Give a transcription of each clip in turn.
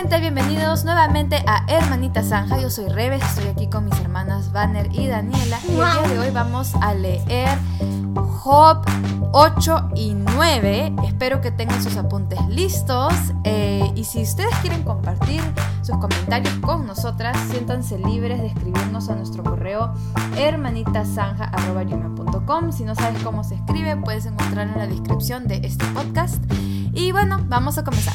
gente? Bienvenidos nuevamente a Hermanita Zanja. Yo soy Reves, estoy aquí con mis hermanas Banner y Daniela. Y el día de hoy vamos a leer Job 8 y 9. Espero que tengan sus apuntes listos. Eh, y si ustedes quieren compartir sus comentarios con nosotras, siéntanse libres de escribirnos a nuestro correo hermanitasanja.com. Si no sabes cómo se escribe, puedes encontrarlo en la descripción de este podcast. Y bueno, vamos a comenzar.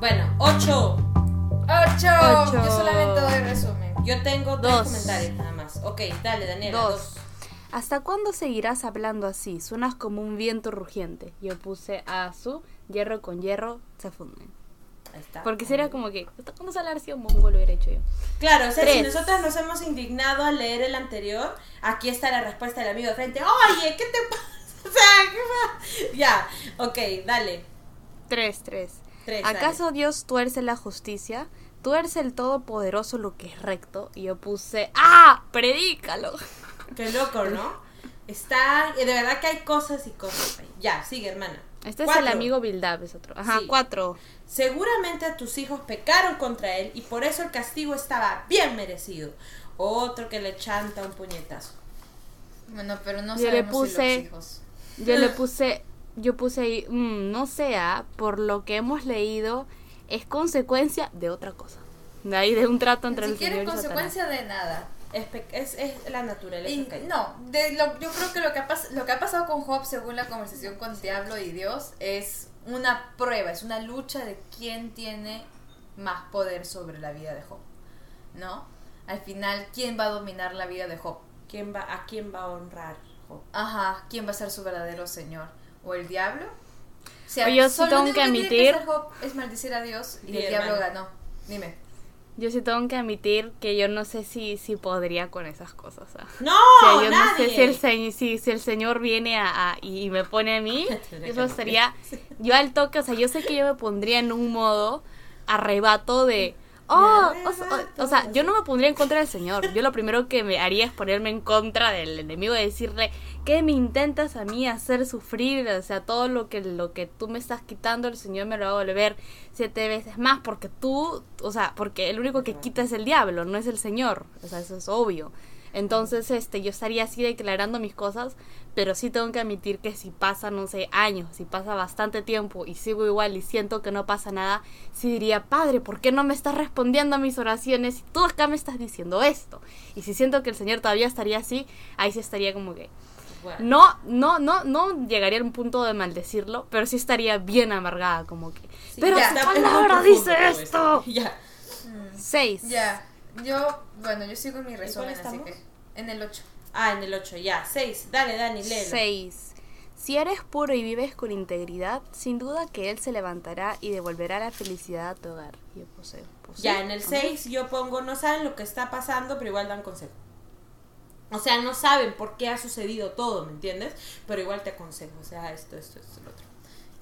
Bueno, 8. 8. Ocho. Yo solamente doy resumen. Yo tengo dos, Dos. comentarios nada más. Ok, dale, Daniela. Dos. Dos. ¿Hasta cuándo seguirás hablando así? Suenas como un viento rugiente. Yo puse a su hierro con hierro se funden. Ahí está. Porque sería como que, ¿hasta cuándo se hablar así un mongo lo hubiera hecho yo? Claro, o sea, si Tres. nosotros nos hemos indignado al leer el anterior, aquí está la respuesta del amigo de frente. Oye, ¿qué te pasa? O sea, ¿qué pasa? Ya, ok, dale. Tres, tres. Tres, ¿Acaso Dios tuerce la justicia? ¿Tuerce el Todopoderoso lo que es recto? Y yo puse, ¡ah! ¡Predícalo! Qué loco, ¿no? Está, de verdad que hay cosas y cosas. ahí. Ya, sigue, hermana. Este es el amigo Bildab, es otro. Ajá, Sí. cuatro. Seguramente tus hijos pecaron contra él y por eso el castigo estaba bien merecido. Otro que le chanta un puñetazo. Bueno, pero no Yo le sabemos si puse- los hijos. Yo le puse, yo puse ahí, mm, no sea, por lo que hemos leído, es consecuencia de otra cosa. De ahí de un trato entre Ni el siquiera Señor es y Satanás. consecuencia de nada. Es, es, es la naturaleza. Y no, de lo, yo creo que lo que, ha pas- lo que ha pasado con Job, según la conversación con el diablo y Dios, es una prueba, es una lucha de quién tiene más poder sobre la vida de Job. ¿No? Al final, ¿quién va a dominar la vida de Job? ¿Quién va, ¿A quién va a honrar? Job? Ajá, ¿quién va a ser su verdadero Señor? ¿O el diablo? O sea, yo sí tengo que admitir- hacer Job es maldecir a Dios y Di, el diablo hermana. ganó. Dime. Yo sí tengo que admitir que yo no sé si, si podría con esas cosas. ¿ah? ¡No! O sea, yo nadie. no sé si el, se- si, si el Señor viene a, a- y me pone a mí, eso sería, yo al toque, o sea, yo sé que yo me pondría en un modo arrebato de, oh, o, sea, o- o sea, yo no me pondría en contra del Señor, yo lo primero que me haría es ponerme en contra del enemigo y decirle, ¿qué me intentas a mí hacer sufrir? O sea, todo lo que, lo que tú me estás quitando, el Señor me lo va a devolver siete veces más, porque tú, o sea, porque el único que quita es el diablo, no es el Señor, o sea, eso es obvio. Entonces, este, yo estaría así declarando mis cosas, pero sí tengo que admitir que si pasa, no sé, años, si pasa bastante tiempo y sigo igual y siento que no pasa nada, sí diría, Padre, ¿por qué no me estás respondiendo a mis oraciones si tú acá me estás diciendo esto? Y si siento que el Señor todavía estaría así, ahí sí estaría como que, Bueno, no, no, no, no llegaría a un punto de maldecirlo, pero sí estaría bien amargada, como que, sí, pero ya su palabra dice esto. Ya. Seis. Ya, yo, bueno, yo sigo mi resumen, así estamos? que en el 8. Ah, en el 8, ya. 6. Dale, Dani, léelo. 6. Si eres puro y vives con integridad, sin duda que Él se levantará y devolverá la felicidad a tu hogar. Yo puse, puse- Ya, en el Ajá. 6 yo pongo, no saben lo que está pasando, pero igual dan consejo. O sea, no saben por qué ha sucedido todo, ¿me entiendes? Pero igual te aconsejo, o sea, esto, esto, esto, lo otro.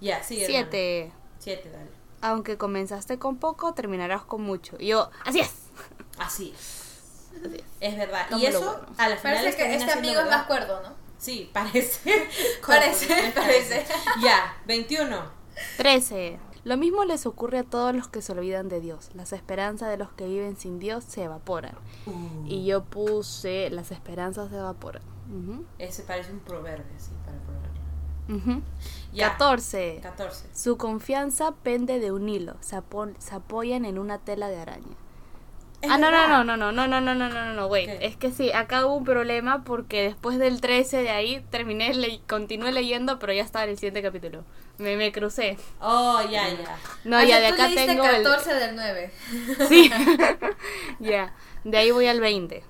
Ya, sigue. Siete. 7, dale. Aunque comenzaste con poco, terminarás con mucho. Y yo, así es. Así es. Verdad. Y eso, bueno. a la final Parece que este amigo es más cuerdo, ¿no? Sí, parece. Parece, parece. Ya, 21. 13. Lo mismo les ocurre a todos los que se olvidan de Dios. Las esperanzas de los que viven sin Dios se evaporan. Uh. Y yo puse, las esperanzas se evaporan. Ese parece un proverbio, así, para ponerlo. ujú. Ya. 14. 14. Su confianza pende de un hilo, se, apo- se apoyan en una tela de araña. Ah, no, no, no, no, no, no, no, no, no, no, no, no, wait. ¿Qué? Es que sí, acá hubo un problema porque después del 13 de ahí terminé, le continué leyendo, pero ya estaba en el siguiente capítulo. Me, me crucé. Oh, ya, ya. No, Ah, ya sea, de tú acá tengo el... 14 del 9. Sí, ya. De ahí voy al 20.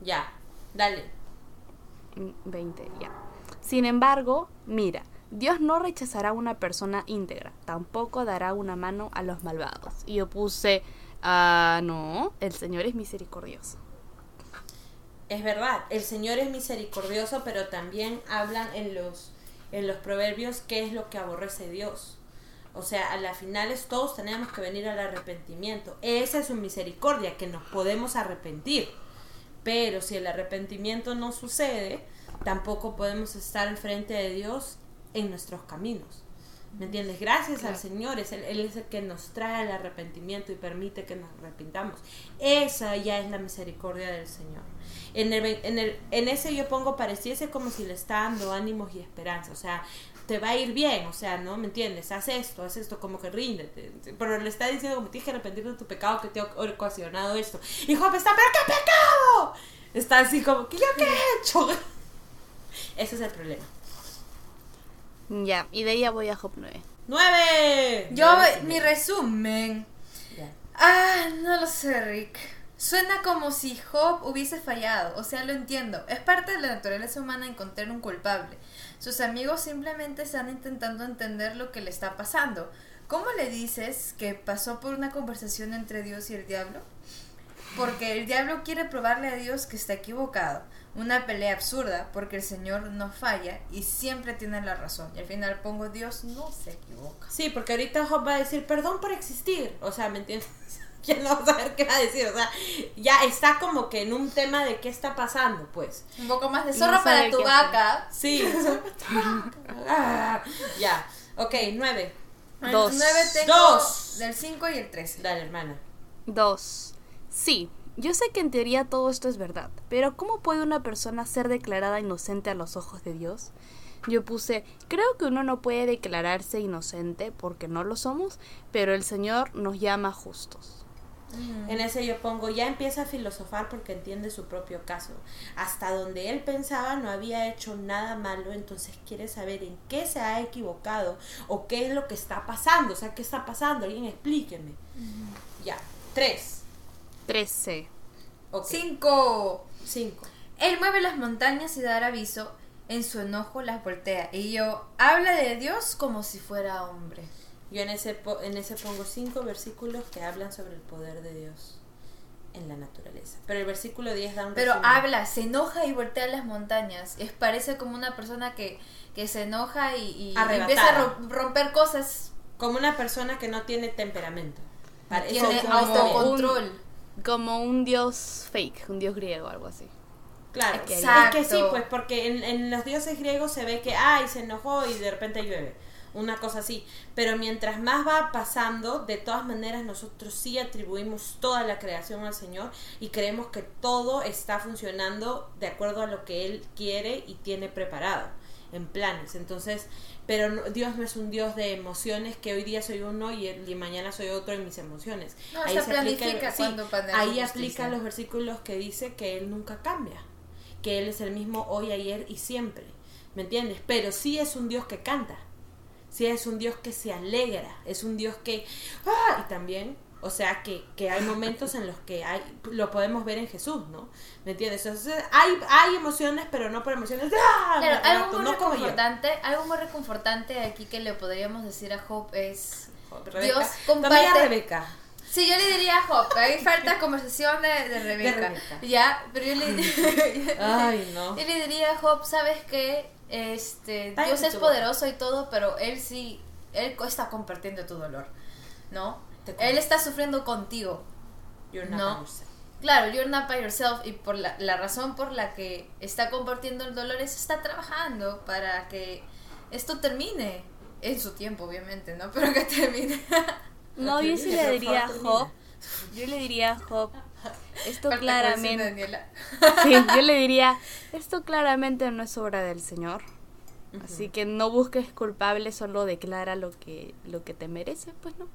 Ya. Dale. Mm, 20, ya. Sin embargo, mira, Dios no rechazará a una persona íntegra, tampoco dará una mano a los malvados. Y yo puse, ah, no, el Señor es misericordioso. Es verdad, el Señor es misericordioso, pero también hablan en los, en los proverbios qué es lo que aborrece Dios. O sea, a las finales todos tenemos que venir al arrepentimiento. Esa es su misericordia, que nos podemos arrepentir. Pero si el arrepentimiento no sucede, tampoco podemos estar enfrente de Dios en nuestros caminos. ¿Me entiendes? Gracias al Señor, es él, él es el que nos trae el arrepentimiento y permite que nos arrepintamos. Esa ya es la misericordia del Señor. En, el, en, el, en ese yo pongo pareciese como si le está dando ánimos y esperanza. O sea, te va a ir bien, o sea, ¿no? ¿Me entiendes? Haz esto, haz esto, como que ríndete. Pero le está diciendo como tienes que arrepentirte de tu pecado que te ha ocasionado esto. Y Job está, ¿pero qué pecado? Está así como, ¿qué yo qué he hecho? Ese es el problema. Ya, y de ella voy a Job 9. ¡Nueve! Yo, mi resumen. Ah, no lo sé, Rick. Suena como si Job hubiese fallado, o sea, lo entiendo. Es parte de la naturaleza humana encontrar un culpable. Sus amigos simplemente están intentando entender lo que le está pasando. ¿Cómo le dices que pasó por una conversación entre Dios y el diablo? Porque el diablo quiere probarle a Dios que está equivocado. Una pelea absurda porque el Señor no falla y siempre tiene la razón. Y al final pongo Dios no se equivoca. Sí, porque ahorita Job va a decir perdón por existir. O sea, ¿me entiendes? ¿Quién no va a saber qué va a decir? O sea, ya está como que en un tema de qué está pasando, pues. Un poco más de zorro para tu vaca. Sí. ah, ya. Ok, nueve. Dos. Nueve tengo Dos. del 5 y el 3. Dale, hermana. Dos. Sí, yo sé que en teoría todo esto es verdad, pero ¿cómo puede una persona ser declarada inocente a los ojos de Dios? Yo puse, creo que uno no puede declararse inocente porque no lo somos, pero el Señor nos llama justos. En ese yo pongo, ya empieza a filosofar porque entiende su propio caso. Hasta donde él pensaba no había hecho nada malo, entonces quiere saber en qué se ha equivocado o qué es lo que está pasando. O sea, ¿qué está pasando? Alguien explíqueme. Ya, tres. Trece. Ok. Cinco. Cinco. Él mueve las montañas y dar aviso. En su enojo las voltea. Y yo, habla de Dios como si fuera hombre. Yo en ese, po- en ese pongo cinco versículos que hablan sobre el poder de Dios en la naturaleza. Pero el versículo 10 da un Pero resumen. habla, se enoja y voltea las montañas. Es, parece como una persona que, que se enoja y, y empieza a ro- romper cosas. Como una persona que no tiene temperamento. Eso Tiene autocontrol. Como un dios fake, un dios griego, algo así. Claro, es Exacto. que sí, pues porque en, en los dioses griegos se ve que, ay, se enojó y de repente llueve. Una cosa así. Pero mientras más va pasando, de todas maneras nosotros sí atribuimos toda la creación al Señor y creemos que todo está funcionando de acuerdo a lo que Él quiere y tiene preparado en planes. Entonces, pero no- Dios no es un Dios de emociones que hoy día soy uno y, el- y mañana soy otro en mis emociones. No, se planifica sí, cuando pandea ahí aplica los versículos que dice que Él nunca cambia, que Él es el mismo hoy, ayer y siempre, ¿me entiendes? Pero sí es un Dios que canta, sí es un Dios que se alegra, es un Dios que... ¡ah! Y también, o sea, que, que hay momentos en los que hay, lo podemos ver en Jesús, ¿no? ¿Me entiendes? Entonces, hay, hay emociones, pero no por emociones... ¡ah! Claro, algo muy reconfortante, algo muy reconfortante aquí que le podríamos decir a Job es Rebeca. Dios Tu amiga comparte- Rebeca. Sí, yo le diría a Job, ahí falta conversación de, de Rebeca. Rebeca. Ya, pero yo le, Ay, no. yo le diría a Job, ¿sabes qué? Este, Dios es poderoso y todo, pero él sí, él está compartiendo tu dolor, ¿no? Él está sufriendo contigo. You're not No. by yourself. Claro, you're not by yourself y por la, la razón por la que está compartiendo el dolor es está trabajando para que esto termine en su tiempo, obviamente, ¿no? Pero que termine. No, yo sí le diría a Job. Yo le diría a Job. Esto Falta claramente. Sí, yo le diría. Esto claramente no es obra del Señor. Así que no busques culpable, solo declara lo que, lo que te merece, pues no.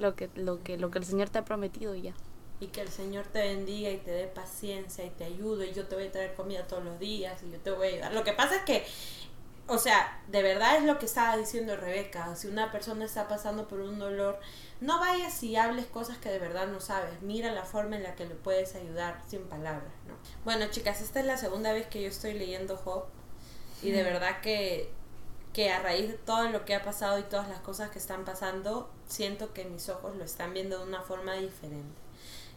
Lo que, lo que, lo que el Señor te ha prometido y ya. Y que el Señor te bendiga y te dé paciencia y te ayude y yo te voy a traer comida todos los días y yo te voy a ayudar. Lo que pasa es que, o sea, de verdad es lo que estaba diciendo Rebeca. Si una persona está pasando por un dolor, no vayas y hables cosas que de verdad no sabes. Mira la forma en la que le puedes ayudar sin palabras, ¿no? Bueno, chicas, esta es la segunda vez que yo estoy leyendo Job y de verdad que que a raíz de todo lo que ha pasado y todas las cosas que están pasando, siento que mis ojos lo están viendo de una forma diferente.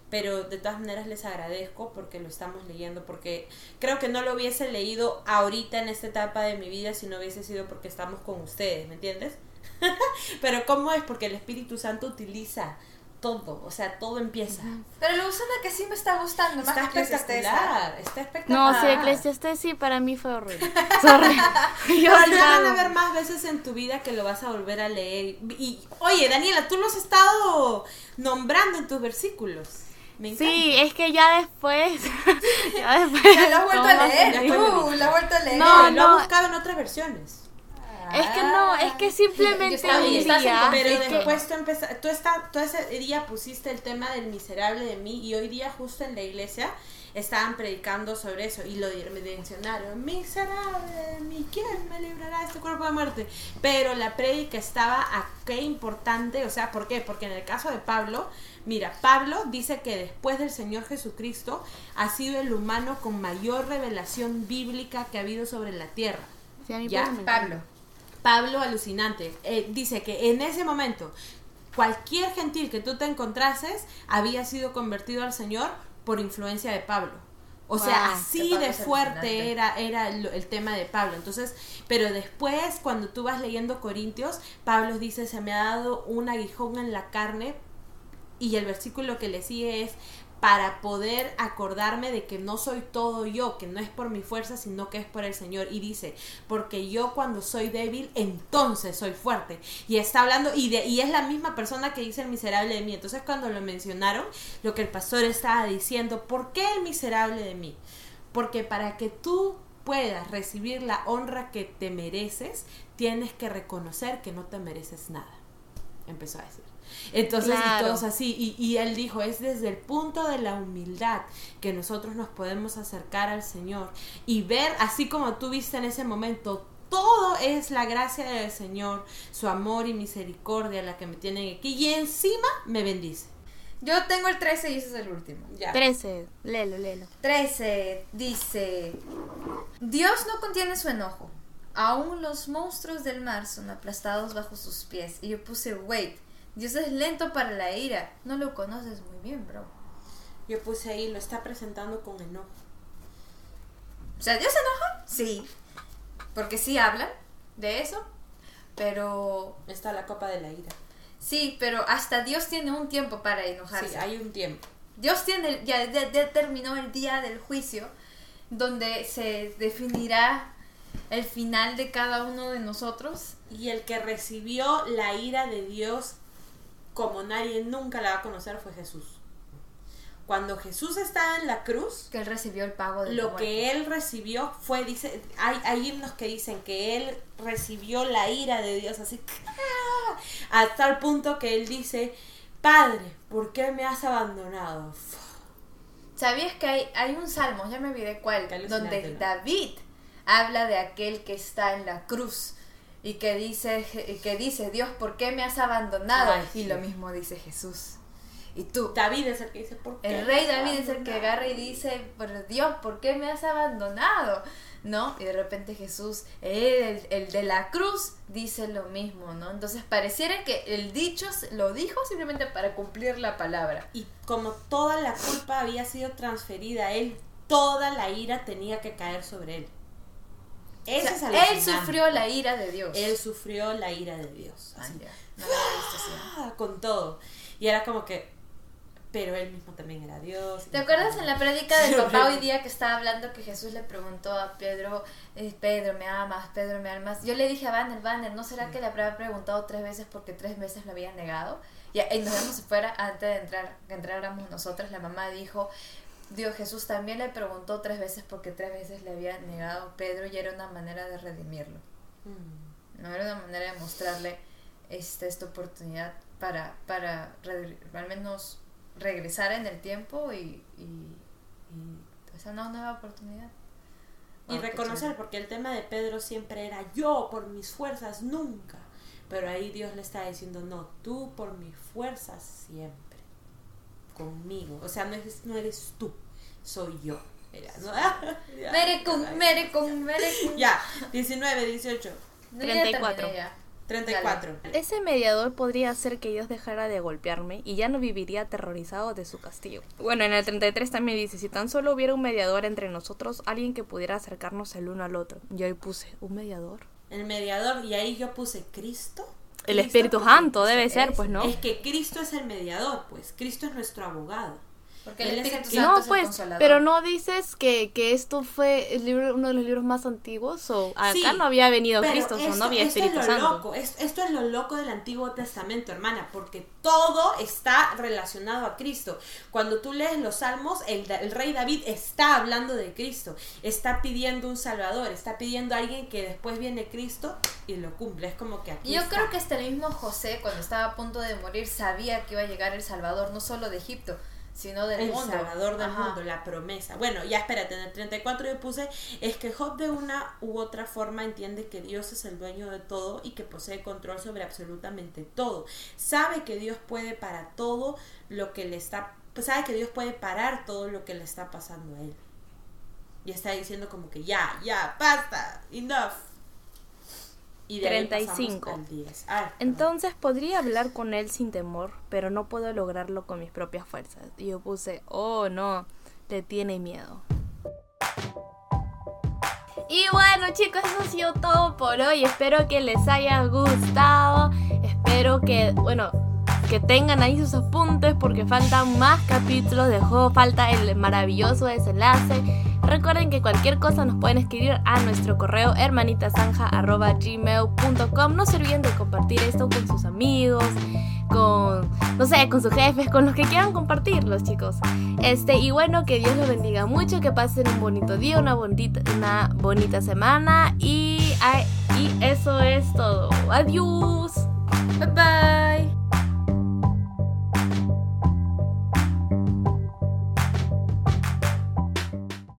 Pero de todas maneras les agradezco porque lo estamos leyendo, porque creo que no lo hubiese leído ahorita en esta etapa de mi vida si no hubiese sido porque estamos con ustedes, ¿me entiendes? Pero ¿cómo es? Porque el Espíritu Santo utiliza todo, o sea, todo empieza. Pero lo usan que sí me está gustando. Está que espectacular, está espectacular. No, sí, Eclesiastes sí, para mí fue horrible. Sorry. Yo Pero sí lo van a ver más veces en tu vida que lo vas a volver a leer. Y, oye, Daniela, tú lo has estado nombrando en tus versículos. Me encanta. Sí, es que ya después. ya después. Ya lo has vuelto a ¿cómo leer. Tú, lo has vuelto a leer. No, lo no. he buscado en otras versiones. Es que no, es que simplemente Yo un día. Pero es que- después tú empezaste, tú, está, tú ese día pusiste el tema del miserable de mí y hoy día justo en la iglesia estaban predicando sobre eso y lo mencionaron, miserable de mí, ¿quién me librará de este cuerpo de muerte? Pero la prédica estaba a qué importante, o sea, ¿por qué? Porque en el caso de Pablo, mira, Pablo dice que después del Señor Jesucristo ha sido el humano con mayor revelación bíblica que ha habido sobre la tierra. Sí, a mí ¿Ya? Pablo. Pablo. Alucinante. eh, dice que en ese momento cualquier gentil que tú te encontrases había sido convertido al Señor por influencia de Pablo. O sea, así de fuerte era, era el, el tema de Pablo. Entonces, pero después, cuando tú vas leyendo Corintios, Pablo dice, se me ha dado un aguijón en la carne y el versículo que le sigue es para poder acordarme de que no soy todo yo, que no es por mi fuerza, sino que es por el Señor. Y dice, porque yo cuando soy débil, entonces soy fuerte. Y está hablando, y, de, y es la misma persona que dice el miserable de mí. Entonces cuando lo mencionaron, lo que el pastor estaba diciendo, ¿por qué el miserable de mí? Porque para que tú puedas recibir la honra que te mereces, tienes que reconocer que no te mereces nada. Empezó a decir. Entonces, y Claro. todos así, y, y él dijo, es desde el punto de la humildad que nosotros nos podemos acercar al Señor y ver, así como tú viste en ese momento, todo es la gracia del Señor, su amor y misericordia la que me tienen aquí, y encima me bendice. Yo tengo el 13 y ese es el último. Ya. 13, léelo, léelo. 13 dice, Dios no contiene su enojo. Aún los monstruos del mar son aplastados bajo sus pies. Y yo puse, wait, Dios es lento para la ira. No lo conoces muy bien, bro. Yo puse ahí, lo está presentando con enojo. O sea, ¿Dios se enoja? Sí. Porque sí hablan de eso. Pero Está la copa de la ira. sí, pero hasta Dios tiene un tiempo para enojarse. Sí, hay un tiempo. Dios tiene, ya de- determinó el día del juicio, donde se definirá el final de cada uno de nosotros. Y el que recibió la ira de Dios como nadie nunca la va a conocer fue Jesús. Cuando Jesús estaba en la cruz, Que él recibió el pago de lo muerte. que él recibió fue, dice, hay, hay himnos que dicen que él recibió la ira de Dios, así, ¡ah! a tal punto que él dice, Padre, ¿por qué me has abandonado? ¿Sabías que hay, hay un salmo, ya me olvidé cuál, donde. David habla de aquel que está en la cruz y que dice, que dice Dios, ¿por qué me has abandonado? Ay, y sí. lo mismo dice Jesús. Y tú, David es el que dice, ¿por qué? El rey David es el que abandonado?" agarra y dice, por Dios, ¿por qué me has abandonado? ¿No? Y de repente Jesús, el, el de la cruz, dice lo mismo, ¿no? Entonces pareciera que el dicho lo dijo simplemente para cumplir la palabra. Y como toda la culpa había sido transferida a él, toda la ira tenía que caer sobre él. O Eso sea, es él sufrió la ira de Dios. Él sufrió la ira de Dios. Ah, así, ah, con todo. Y era como que, pero él mismo también era Dios. ¿Te acuerdas en la prédica del papá hoy día que estaba hablando que Jesús le preguntó a Pedro, eh, Pedro, ¿me amas? Pedro, ¿me amas? Yo le dije a Banner, Banner, ¿no será que le habrá preguntado tres veces porque tres veces lo había negado? Y, y nos vemos afuera antes de entrar, que entráramos nosotras, la mamá dijo, Dios Jesús también le preguntó tres veces porque tres veces le había negado Pedro y era una manera de redimirlo. Mm. No era una manera de mostrarle este, esta oportunidad para, para al menos regresar en el tiempo y, y, y una nueva oportunidad. Y qué reconocer, porque el tema de Pedro siempre era yo por mis fuerzas nunca. Pero ahí Dios le está diciendo, no, tú por mis fuerzas siempre. Conmigo. O sea, no eres, no eres tú, soy yo. Era, ¿no? Ya. Mere con, mere con, mere con. Ya, 19, 18, No, ya 34. terminé ya. 34. Ese mediador podría hacer que Dios dejara de golpearme y ya no viviría aterrorizado de su castigo. Bueno, en el 33 también dice, si tan solo hubiera un mediador entre nosotros, alguien que pudiera acercarnos el uno al otro. Yo ahí puse, ¿un mediador? El mediador, y ahí yo puse Cristo. el Espíritu Santo debe es- ser, pues, ¿no? Es que Cristo es el mediador, pues. Cristo es nuestro abogado. Porque el Espíritu que- Santo No, es el pues, consolador. pero no dices que, que esto fue el libro, uno de los libros más antiguos, o acá Sí, no había venido Cristo, o esto, no había esto Espíritu es lo Santo. loco, es- esto es lo loco del Antiguo Testamento, hermana, porque todo está relacionado a Cristo. Cuando tú lees los Salmos, el, el rey David está hablando de Cristo, está pidiendo un Salvador, está pidiendo a alguien que después viene Cristo y lo cumple. Es como que aquí Y yo está. creo que hasta el mismo José, cuando estaba a punto de morir, sabía que iba a llegar el Salvador, no solo de Egipto, sino del el mundo. Salvador del Ajá. mundo, la promesa. Bueno, ya espérate, en el 34 yo puse, es que Job de una u otra forma entiende que Dios es el dueño de todo y que posee control sobre absolutamente todo. Sabe que Dios puede para todo lo que le está, pues sabe que Dios puede parar todo lo que le está pasando a él. Y está diciendo como que ya, ya, basta, enough. Y de ahí pasamos 35. al 10. Ah. Entonces podría hablar con él sin temor, pero no puedo lograrlo con mis propias fuerzas. Y yo puse, oh no, le tiene miedo. Y bueno chicos, eso ha sido todo por hoy. Espero que les haya gustado. Espero que, bueno, que tengan ahí sus apuntes porque faltan más capítulos de juego. Falta el maravilloso desenlace. Recuerden que cualquier cosa nos pueden escribir a nuestro correo hermanitasanja.gmail.com. No se olviden de compartir esto con sus amigos, con, no sé, con sus jefes, con los que quieran compartirlos, chicos. Este, y bueno, que Dios los bendiga mucho, que pasen un bonito día, una bonita, una bonita semana. Y, y eso es todo. Adiós. Bye bye.